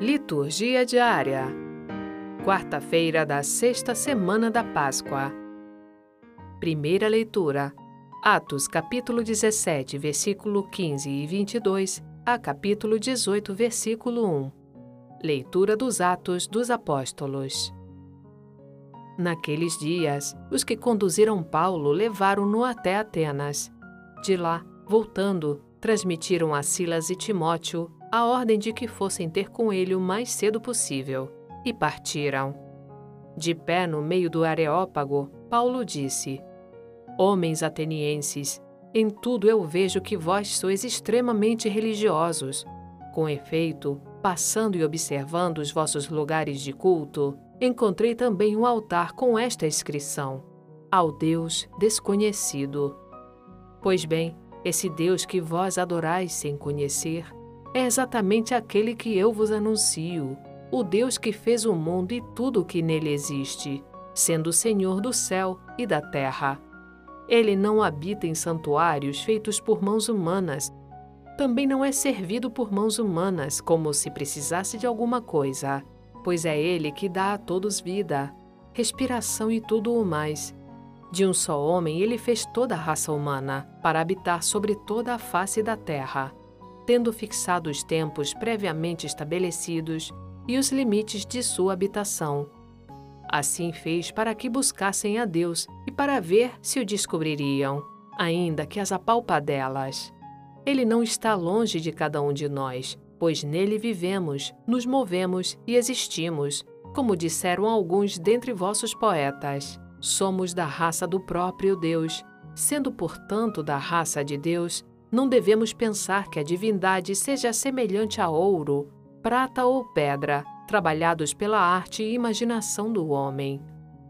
Liturgia diária. Quarta-feira da sexta semana da Páscoa. Primeira leitura. Atos, capítulo 17, versículo 15 e 22, a capítulo 18, versículo 1. Leitura dos Atos dos Apóstolos. Naqueles dias, os que conduziram Paulo levaram-no até Atenas. De lá, voltando, transmitiram a Silas e Timóteo a ordem de que fossem ter com ele o mais cedo possível, e partiram. De pé no meio do Areópago, Paulo disse: Homens atenienses, em tudo eu vejo que vós sois extremamente religiosos. Com efeito, passando e observando os vossos lugares de culto, encontrei também um altar com esta inscrição: Ao Deus desconhecido. Pois bem, esse Deus que vós adorais sem conhecer é exatamente aquele que eu vos anuncio, o Deus que fez o mundo e tudo o que nele existe, sendo o Senhor do céu e da terra. Ele não habita em santuários feitos por mãos humanas, também não é servido por mãos humanas, como se precisasse de alguma coisa, pois é Ele que dá a todos vida, respiração e tudo o mais. De um só homem, ele fez toda a raça humana, para habitar sobre toda a face da terra tendo fixado os tempos previamente estabelecidos e os limites de sua habitação. Assim fez para que buscassem a Deus e para ver se o descobririam, ainda que as apalpadelas. Ele não está longe de cada um de nós, pois nele vivemos, nos movemos e existimos, como disseram alguns dentre vossos poetas. Somos da raça do próprio Deus. Sendo, portanto, da raça de Deus, não devemos pensar que a divindade seja semelhante a ouro, prata ou pedra, trabalhados pela arte e imaginação do homem.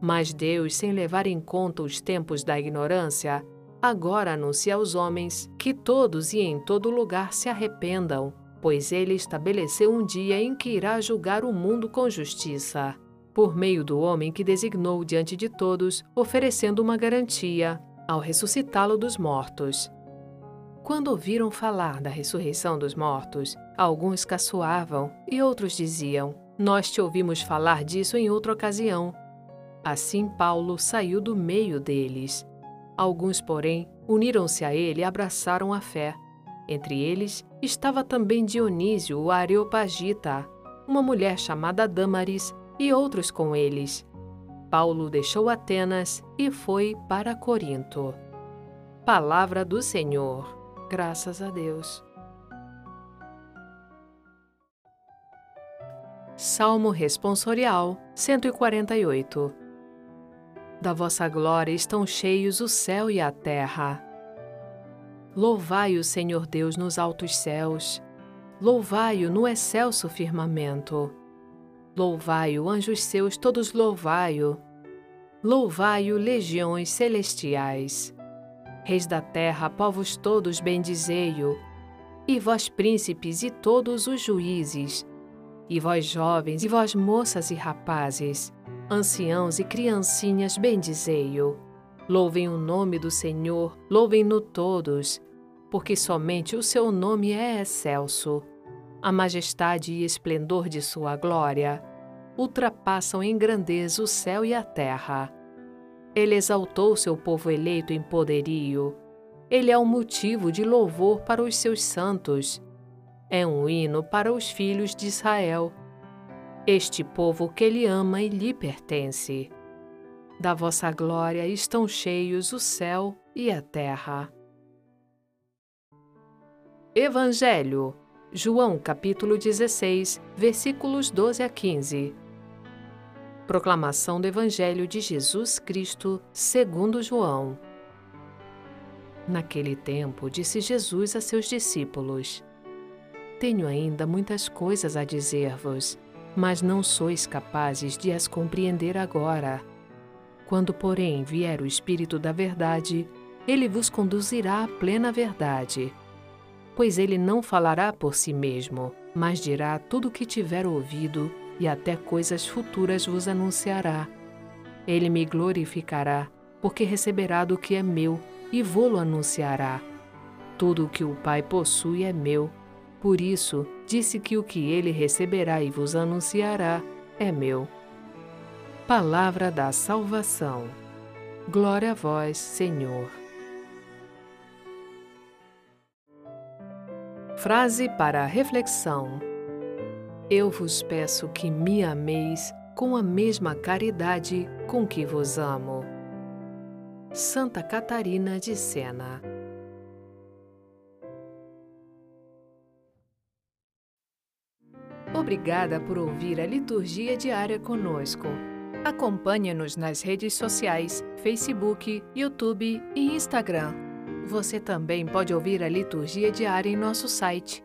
Mas Deus, sem levar em conta os tempos da ignorância, agora anuncia aos homens que todos e em todo lugar se arrependam, pois ele estabeleceu um dia em que irá julgar o mundo com justiça, por meio do homem que designou diante de todos, oferecendo uma garantia ao ressuscitá-lo dos mortos. Quando ouviram falar da ressurreição dos mortos, alguns caçoavam e outros diziam: Nós te ouvimos falar disso em outra ocasião. Assim Paulo saiu do meio deles. Alguns, porém, uniram-se a ele e abraçaram a fé. Entre eles estava também Dionísio, o Areopagita, uma mulher chamada Dâmaris e outros com eles. Paulo deixou Atenas e foi para Corinto. Palavra do Senhor. Graças a Deus. Salmo Responsorial 148 Da vossa glória estão cheios o céu e a terra. Louvai o Senhor Deus nos altos céus, louvai-o no excelso firmamento. Louvai-o, anjos seus, todos louvai-o. Louvai-o, legiões celestiais. Reis da terra, povos todos, bendizei-o. E vós, príncipes, e todos os juízes, e vós, jovens, e vós, moças e rapazes, anciãos e criancinhas, bendizei-o. Louvem o nome do Senhor, louvem-no todos, porque somente o seu nome é excelso. A majestade e esplendor de sua glória ultrapassam em grandeza o céu e a terra. Ele exaltou seu povo eleito em poderio. Ele é um motivo de louvor para os seus santos. É um hino para os filhos de Israel. Este povo que ele ama e lhe pertence. Da vossa glória estão cheios o céu e a terra. Evangelho, João capítulo 16, versículos 12 a 15. Proclamação do Evangelho de Jesus Cristo, segundo João. Naquele tempo, disse Jesus a seus discípulos: Tenho ainda muitas coisas a dizer-vos, mas não sois capazes de as compreender agora. Quando, porém, vier o Espírito da Verdade, ele vos conduzirá à plena verdade. Pois ele não falará por si mesmo, mas dirá tudo o que tiver ouvido e até coisas futuras vos anunciará. Ele me glorificará, porque receberá do que é meu e vô-lo anunciará. Tudo o que o Pai possui é meu. Por isso, disse que o que ele receberá e vos anunciará é meu. Palavra da salvação. Glória a vós, Senhor. Frase para reflexão: Eu vos peço que me ameis com a mesma caridade com que vos amo. Santa Catarina de Sena Obrigada por ouvir a liturgia diária conosco. Acompanhe-nos nas redes sociais, Facebook, YouTube e Instagram. Você também pode ouvir a liturgia diária em nosso site